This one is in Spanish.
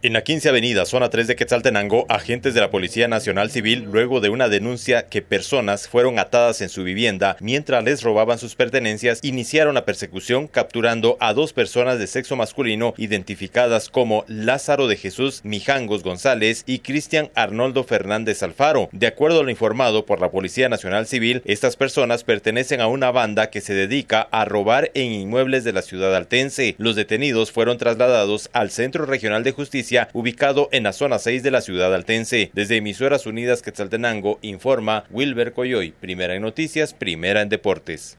En la 15 Avenida, zona 3 de Quetzaltenango, agentes de la Policía Nacional Civil, luego de una denuncia que personas fueron atadas en su vivienda mientras les robaban sus pertenencias, iniciaron la persecución capturando a dos personas de sexo masculino identificadas como Lázaro de Jesús Mijangos González y Cristian Arnoldo Fernández Alfaro. De acuerdo a lo informado por la Policía Nacional Civil, estas personas pertenecen a una banda que se dedica a robar en inmuebles de la ciudad altense. Los detenidos fueron trasladados al Centro Regional de Justicia ubicado en la zona 6 de la ciudad altense. Desde Emisoras Unidas Quetzaltenango informa Wilber Coyoy, primera en noticias, primera en deportes.